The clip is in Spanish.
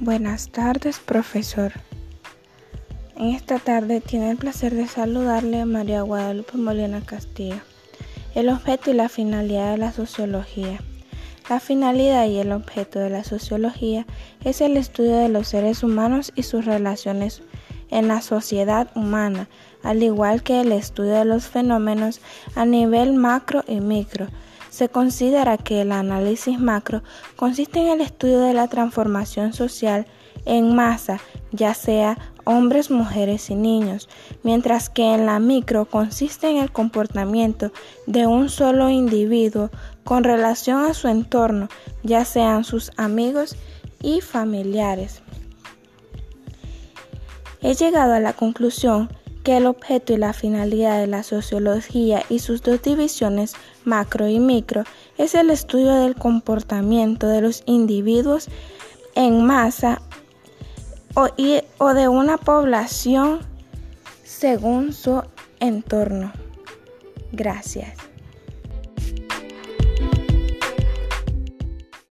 Buenas tardes, profesor. En esta tarde tiene el placer de saludarle a María Guadalupe Molina Castillo. El objeto y la finalidad de la sociología. La finalidad y el objeto de la sociología es el estudio de los seres humanos y sus relaciones en la sociedad humana, al igual que el estudio de los fenómenos a nivel macro y micro se considera que el análisis macro consiste en el estudio de la transformación social en masa, ya sea hombres, mujeres y niños, mientras que en la micro consiste en el comportamiento de un solo individuo con relación a su entorno, ya sean sus amigos y familiares. He llegado a la conclusión que el objeto y la finalidad de la sociología y sus dos divisiones, macro y micro, es el estudio del comportamiento de los individuos en masa o, o de una población según su entorno. Gracias.